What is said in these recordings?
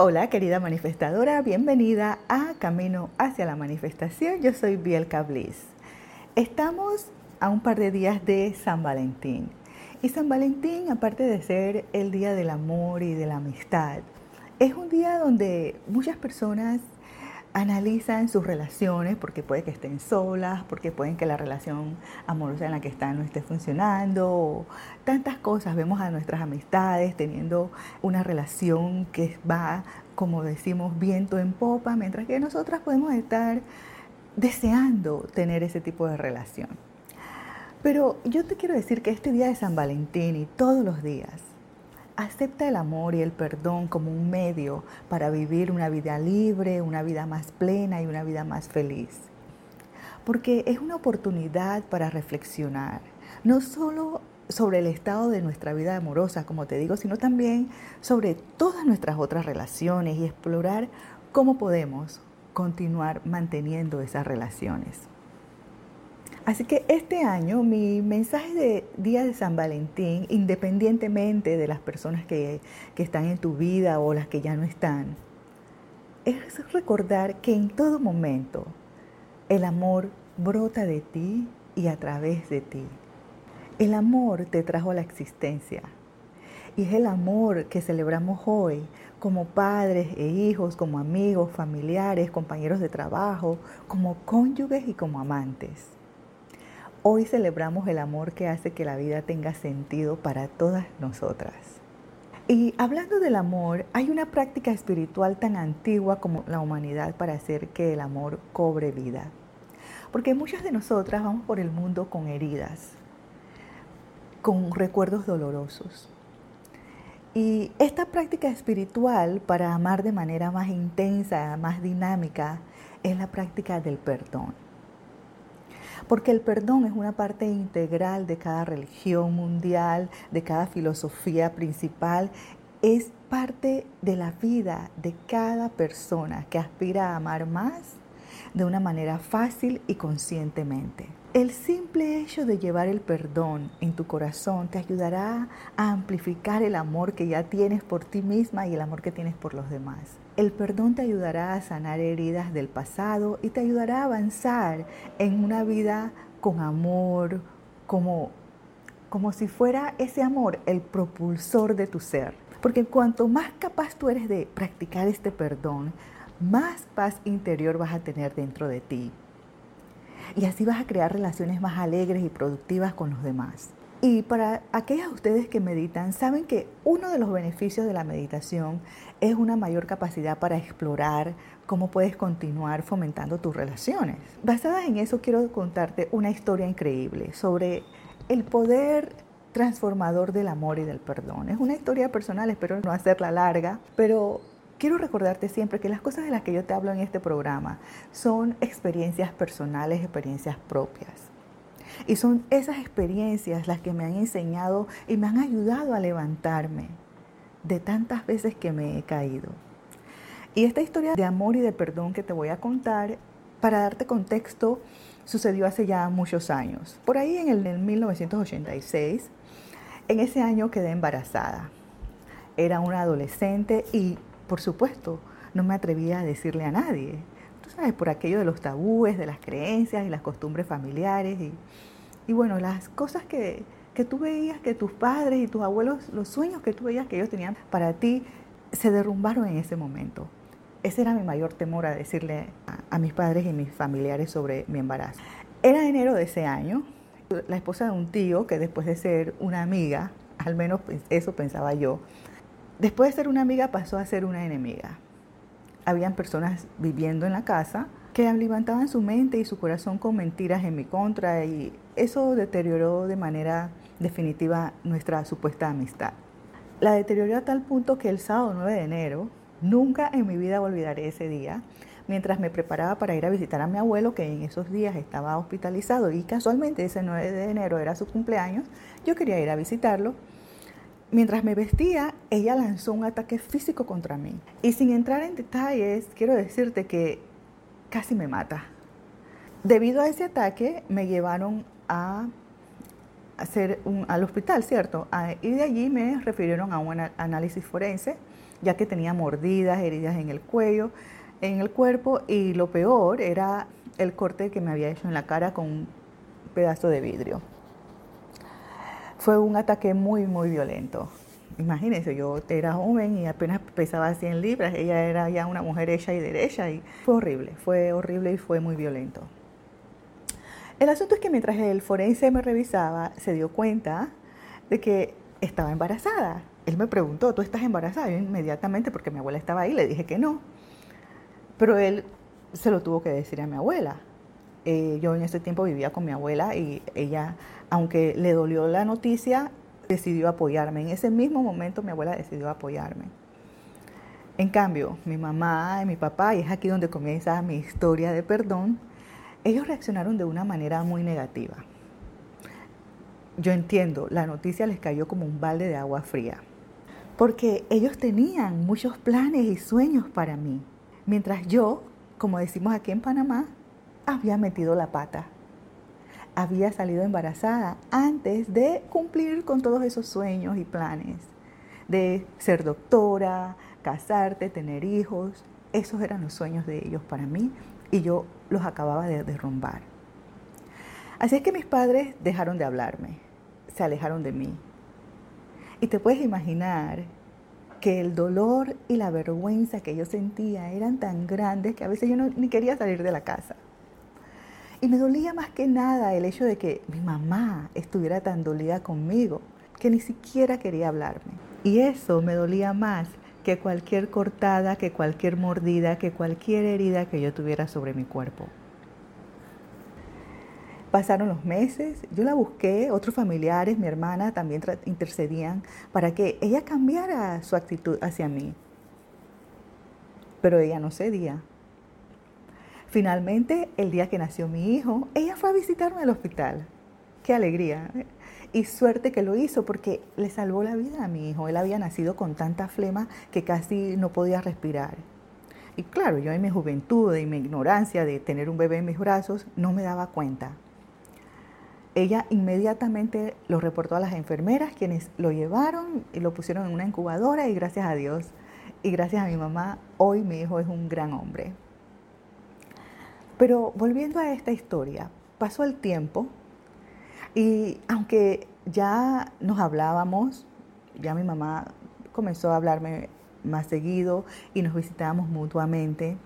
Hola querida manifestadora, bienvenida a Camino hacia la Manifestación. Yo soy Bielka Bliss. Estamos a un par de días de San Valentín. Y San Valentín, aparte de ser el día del amor y de la amistad, es un día donde muchas personas analizan sus relaciones porque puede que estén solas, porque pueden que la relación amorosa en la que están no esté funcionando, tantas cosas. Vemos a nuestras amistades teniendo una relación que va, como decimos, viento en popa, mientras que nosotras podemos estar deseando tener ese tipo de relación. Pero yo te quiero decir que este día de San Valentín y todos los días, Acepta el amor y el perdón como un medio para vivir una vida libre, una vida más plena y una vida más feliz. Porque es una oportunidad para reflexionar, no solo sobre el estado de nuestra vida amorosa, como te digo, sino también sobre todas nuestras otras relaciones y explorar cómo podemos continuar manteniendo esas relaciones. Así que este año mi mensaje de Día de San Valentín, independientemente de las personas que, que, están en tu vida o las que ya no están, es recordar que en todo momento el amor brota de ti y a través de ti. El amor te trajo a la existencia y es el amor que celebramos hoy como padres e hijos, como amigos, familiares, compañeros de trabajo, como cónyuges y como amantes. Hoy celebramos el amor que hace que la vida tenga sentido para todas nosotras. Y hablando del amor, hay una práctica espiritual tan antigua como la humanidad para hacer que el amor cobre vida. Porque muchas de nosotras vamos por el mundo con heridas, con recuerdos dolorosos. Y esta práctica espiritual para amar de manera más intensa, más dinámica, es la práctica del perdón. Porque el perdón es una parte integral de cada religión mundial, de cada filosofía principal. Es parte de la vida de cada persona que aspira a amar más de una manera fácil y conscientemente. El simple hecho de llevar el perdón en tu corazón te ayudará a amplificar el amor que ya tienes por ti misma y el amor que tienes por los demás. El perdón te ayudará a sanar heridas del pasado y te ayudará a avanzar en una vida con amor, como, como si fuera ese amor el propulsor de tu ser. Porque cuanto más capaz tú eres de practicar este perdón, más paz interior vas a tener dentro de ti y así vas a crear relaciones más alegres y productivas con los demás. Y para aquellas de ustedes que meditan, saben que uno de los beneficios de la meditación es una mayor capacidad para explorar cómo puedes continuar fomentando tus relaciones. Basada en eso, quiero contarte una historia increíble sobre el poder transformador del amor y del perdón. Es una historia personal, espero no hacerla larga, pero quiero recordarte siempre que las cosas de las que yo te hablo en este programa son experiencias personales, experiencias propias. Y son esas experiencias las que me han enseñado y me han ayudado a levantarme de tantas veces que me he caído. Y esta historia de amor y de perdón que te voy a contar, para darte contexto, sucedió hace ya muchos años. Por ahí en el 1986, en ese año quedé embarazada. Era una adolescente y por supuesto, no me atrevía a decirle a nadie. Por aquello de los tabúes, de las creencias y las costumbres familiares. Y, bueno, las cosas que, que tú veías que tus padres y tus abuelos, los sueños que tú veías que ellos tenían para ti, se derrumbaron en ese momento. Ese era mi mayor temor a decirle a, a mis padres y mis familiares sobre mi embarazo. Era enero de ese año. La esposa de un tío, que después de ser una amiga, al menos eso pensaba yo, Después de ser una amiga pasó a ser una enemiga. Habían personas viviendo en la casa que levantaban su mente y su corazón con mentiras en mi contra y eso deterioró de manera definitiva nuestra supuesta amistad. La deterioró a tal punto que el sábado 9 de enero, nunca en mi vida olvidaré ese día, mientras me preparaba para ir a visitar a mi abuelo, que en esos días estaba hospitalizado y casualmente ese 9 de enero era su cumpleaños, yo quería ir a visitarlo Mientras me vestía, ella lanzó un ataque físico contra mí. Y sin entrar en detalles, quiero decirte que casi me mata. Debido a ese ataque, me llevaron a hacer al hospital, ¿cierto? y de allí me refirieron a un análisis forense ya que tenía mordidas, heridas en el cuello, en el cuerpo y lo peor era el corte que me había hecho en la cara con un pedazo de vidrio. Fue un ataque muy, muy violento. Imagínense, yo era joven y apenas pesaba 100 libras, ella era ya una mujer hecha y derecha y fue horrible, fue horrible y fue muy violento. El asunto es que mientras el forense me revisaba, se dio cuenta de que estaba embarazada. Él me preguntó, ¿tú estás embarazada? Yo inmediatamente, porque mi abuela estaba ahí, le dije que no. Pero él se lo tuvo que decir a mi abuela. Eh, yo en ese tiempo vivía con mi abuela y ella, aunque le dolió la noticia, decidió apoyarme. En ese mismo momento mi abuela decidió apoyarme. En cambio, mi mamá y mi papá, y es aquí donde comienza mi historia de perdón, ellos reaccionaron de una manera muy negativa. Yo entiendo, la noticia les cayó como un balde de agua fría, porque ellos tenían muchos planes y sueños para mí. Mientras yo, como decimos aquí en Panamá, había metido la pata. Había salido embarazada antes de cumplir con todos esos sueños y planes. De ser doctora, casarte, tener hijos. Esos eran los sueños de ellos para mí y yo los acababa de derrumbar. Así es que mis padres dejaron de hablarme, se alejaron de mí. Y te puedes imaginar que el dolor y la vergüenza que yo sentía eran tan grandes que a veces yo no, ni quería salir de la casa. Y me dolía más que nada el hecho de que mi mamá estuviera tan dolida conmigo que ni siquiera quería hablarme. Y eso me dolía más que cualquier cortada, que cualquier mordida, que cualquier herida que yo tuviera sobre mi cuerpo. Pasaron los meses, yo la busqué, otros familiares, mi hermana también intercedían para que ella cambiara su actitud hacia mí. Pero ella no cedía. Finalmente, el día que nació mi hijo, ella fue a visitarme al hospital. Qué alegría. ¿eh? Y suerte que lo hizo porque le salvó la vida a mi hijo. Él había nacido con tanta flema que casi no podía respirar. Y claro, yo en mi juventud y mi ignorancia de tener un bebé en mis brazos no me daba cuenta. Ella inmediatamente lo reportó a las enfermeras, quienes lo llevaron y lo pusieron en una incubadora y gracias a Dios y gracias a mi mamá, hoy mi hijo es un gran hombre. Pero volviendo a esta historia, pasó el tiempo y aunque ya nos hablábamos, ya mi mamá comenzó a hablarme más seguido y nos visitábamos mutuamente,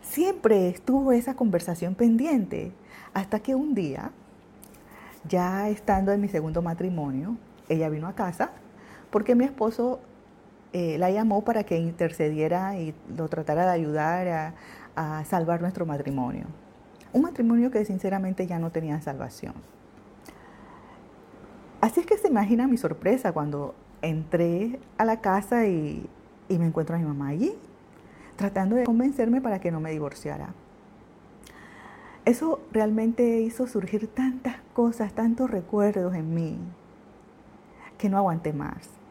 siempre estuvo esa conversación pendiente hasta que un día ya estando en mi segundo matrimonio, ella vino a casa porque mi esposo eh, la llamó para que intercediera y lo tratara de ayudar a, a salvar nuestro matrimonio. Un matrimonio que sinceramente ya no tenía salvación. Así es que se imagina mi sorpresa cuando entré a la casa y, me encuentro a mi mamá allí, tratando de convencerme para que no me divorciara. Eso realmente hizo surgir tantas cosas, tantos recuerdos en mí, que no aguanté más.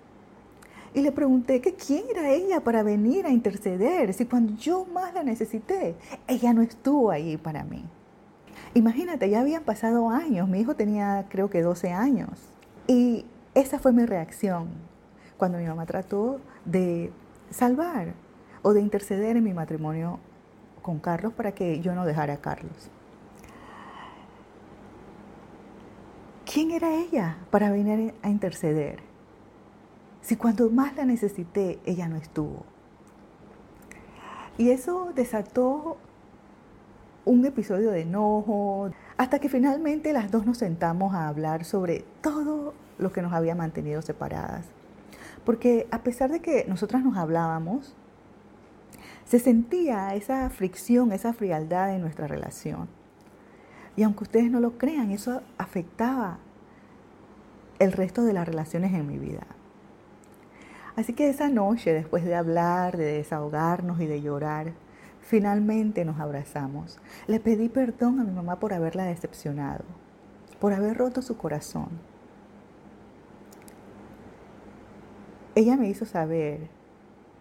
Y le pregunté que quién era ella para venir a interceder, si cuando yo más la necesité, ella no estuvo ahí para mí. Imagínate, ya habían pasado años, mi hijo tenía creo que 12 años. Y esa fue mi reacción cuando mi mamá trató de salvar o de interceder en mi matrimonio con Carlos para que yo no dejara a Carlos. ¿Quién era ella para venir a interceder? Si cuando más la necesité, ella no estuvo. Y eso desató un episodio de enojo, hasta que finalmente las dos nos sentamos a hablar sobre todo lo que nos había mantenido separadas. Porque a pesar de que nosotras nos hablábamos, se sentía esa fricción, esa frialdad en nuestra relación. Y aunque ustedes no lo crean, eso afectaba el resto de las relaciones en mi vida. Así que esa noche, después de hablar, de desahogarnos y de llorar, finalmente nos abrazamos. Le pedí perdón a mi mamá por haberla decepcionado, por haber roto su corazón. Ella me hizo saber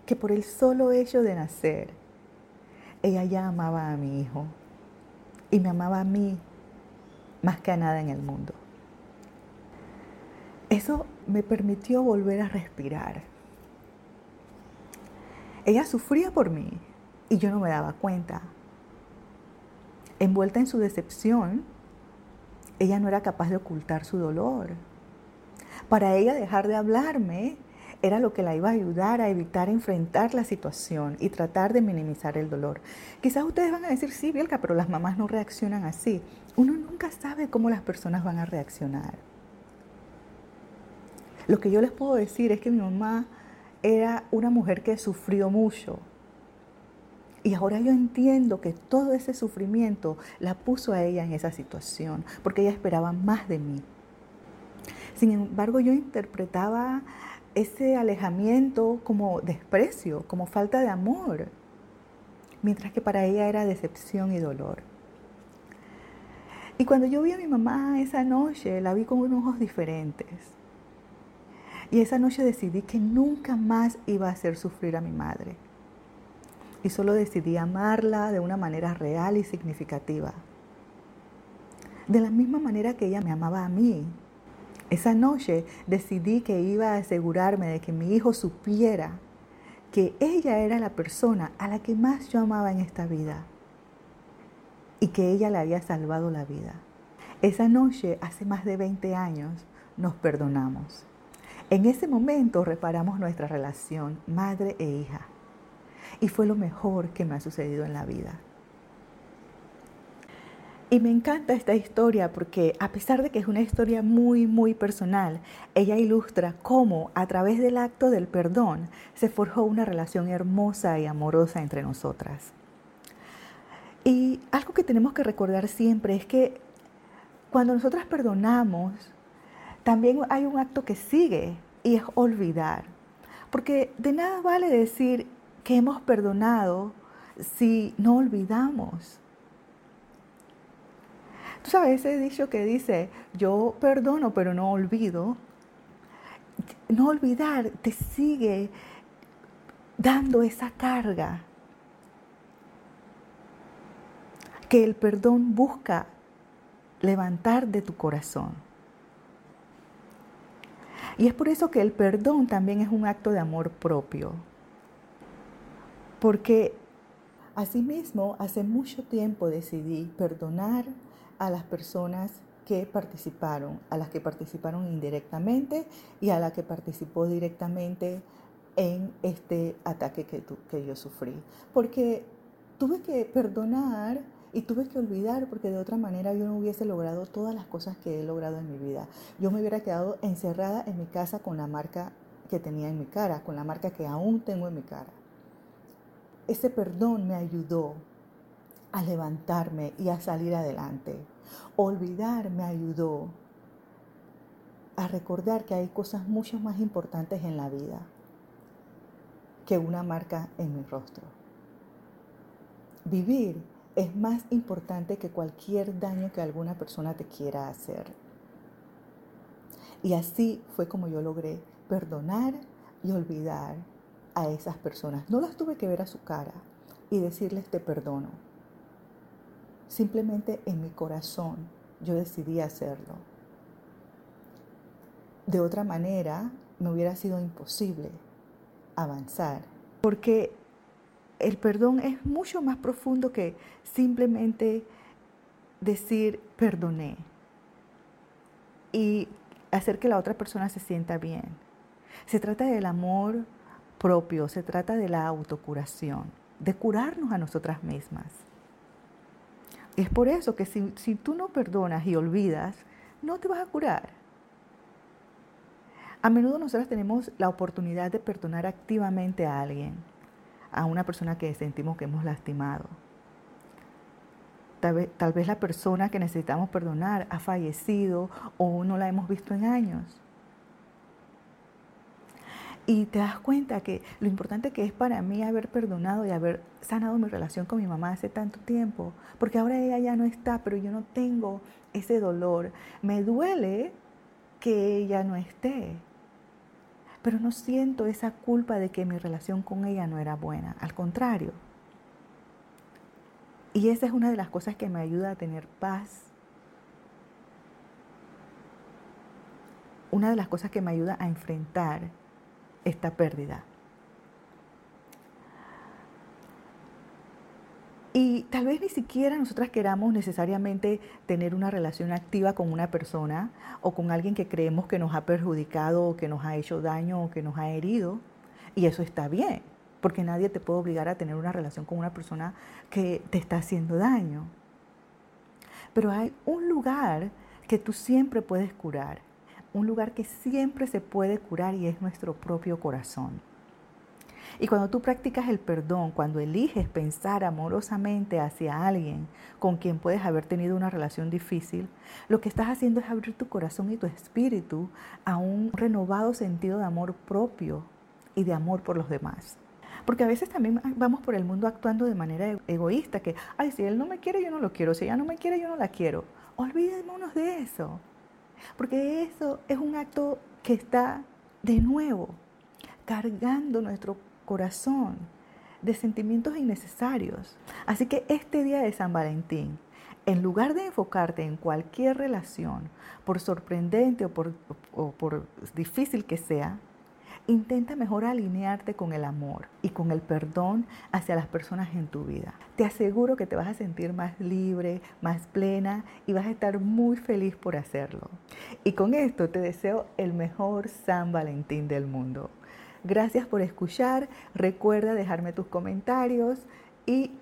que por el solo hecho de nacer, ella ya amaba a mi hijo y me amaba a mí más que a nada en el mundo. Eso me permitió volver a respirar. Ella sufría por mí y yo no me daba cuenta. Envuelta en su decepción, ella no era capaz de ocultar su dolor. Para ella dejar de hablarme era lo que la iba a ayudar a evitar enfrentar la situación y tratar de minimizar el dolor. Quizás ustedes van a decir, sí, Bielka, pero las mamás no reaccionan así. Uno nunca sabe cómo las personas van a reaccionar. Lo que yo les puedo decir es que mi mamá era una mujer que sufrió mucho. Y ahora yo entiendo que todo ese sufrimiento la puso a ella en esa situación, porque ella esperaba más de mí. Sin embargo, yo interpretaba ese alejamiento como desprecio, como falta de amor, mientras que para ella era decepción y dolor. Y cuando yo vi a mi mamá esa noche, la vi con unos ojos diferentes. Y esa noche decidí que nunca más iba a hacer sufrir a mi madre. Y solo decidí amarla de una manera real y significativa. De la misma manera que ella me amaba a mí, esa noche decidí que iba a asegurarme de que mi hijo supiera que ella era la persona a la que más yo amaba en esta vida y que ella le había salvado la vida. Esa noche, hace más de 20 años, nos perdonamos. En ese momento reparamos nuestra relación madre e hija. Y fue lo mejor que me ha sucedido en la vida. Y me encanta esta historia porque a pesar de que es una historia muy, muy personal, ella ilustra cómo a través del acto del perdón se forjó una relación hermosa y amorosa entre nosotras. Y algo que tenemos que recordar siempre es que cuando nosotras perdonamos, también hay un acto que sigue y es olvidar. Porque de nada vale decir que hemos perdonado si no olvidamos. Tú sabes ese dicho que dice, yo perdono pero no olvido. No olvidar te sigue dando esa carga que el perdón busca levantar de tu corazón. Y es por eso que el perdón también es un acto de amor propio. Porque asimismo, hace mucho tiempo decidí perdonar a las personas que participaron, a las que participaron indirectamente y a la que participó directamente en este ataque que, que yo sufrí. Porque tuve que perdonar y tuve que olvidar porque de otra manera yo no hubiese logrado todas las cosas que he logrado en mi vida. Yo me hubiera quedado encerrada en mi casa con la marca que tenía en mi cara, con la marca que aún tengo en mi cara. Ese perdón me ayudó a levantarme y a salir adelante. Olvidar me ayudó a recordar que hay cosas mucho más importantes en la vida que una marca en mi rostro. Vivir es más importante que cualquier daño que alguna persona te quiera hacer. Y así fue como yo logré perdonar y olvidar a esas personas. No las tuve que ver a su cara y decirles te perdono Simplemente en mi corazón yo decidí hacerlo. De otra manera, me hubiera sido imposible avanzar. Porque el perdón es mucho más profundo que simplemente decir perdoné y hacer que la otra persona se sienta bien. Se trata del amor propio, se trata de la autocuración, de curarnos a nosotras mismas. Es por eso que si, tú no perdonas y olvidas, no te vas a curar. A menudo nosotros tenemos la oportunidad de perdonar activamente a alguien, a una persona que sentimos que hemos lastimado. Tal vez, tal vez, la persona que necesitamos perdonar ha fallecido o no la hemos visto en años. Y te das cuenta que lo importante que es para mí haber perdonado y haber sanado mi relación con mi mamá hace tanto tiempo, porque ahora ella ya no está, pero yo no tengo ese dolor. Me duele que ella no esté, pero no siento esa culpa de que mi relación con ella no era buena, al contrario. Y esa es una de las cosas que me ayuda a tener paz. Una de las cosas que me ayuda a enfrentar esta pérdida. Y tal vez ni siquiera nosotras queramos necesariamente tener una relación activa con una persona o con alguien que creemos que nos ha perjudicado o que nos ha hecho daño o que nos ha herido. Y eso está bien, porque nadie te puede obligar a tener una relación con una persona que te está haciendo daño. Pero hay un lugar que tú siempre puedes curar, un lugar que siempre se puede curar y es nuestro propio corazón. Y cuando tú practicas el perdón, cuando eliges pensar amorosamente hacia alguien con quien puedes haber tenido una relación difícil, lo que estás haciendo es abrir tu corazón y tu espíritu a un renovado sentido de amor propio y de amor por los demás. Porque a veces también vamos por el mundo actuando de manera egoísta, que, ay, si él no me quiere, yo no lo quiero, si ella no me quiere, yo no la quiero. Olvidémonos de eso, porque eso es un acto que está de nuevo cargando nuestro corazón de sentimientos innecesarios. Así que este día de San Valentín, en lugar de enfocarte en cualquier relación, por sorprendente o por, difícil que sea, intenta mejor alinearte con el amor y con el perdón hacia las personas en tu vida. Te aseguro que te vas a sentir más libre, más plena y vas a estar muy feliz por hacerlo. Y con esto te deseo el mejor San Valentín del mundo. Gracias por escuchar. Recuerda dejarme tus comentarios y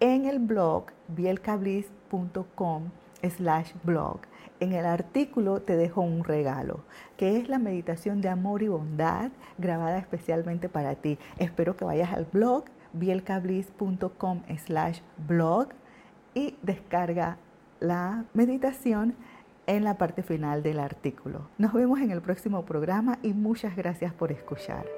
en el blog bielcablis.com slash blog. En el artículo te dejo un regalo, que es la meditación de amor y bondad grabada especialmente para ti. Espero que vayas al blog bielcablis.com slash blog y descarga la meditación en la parte final del artículo. Nos vemos en el próximo programa y muchas gracias por escuchar.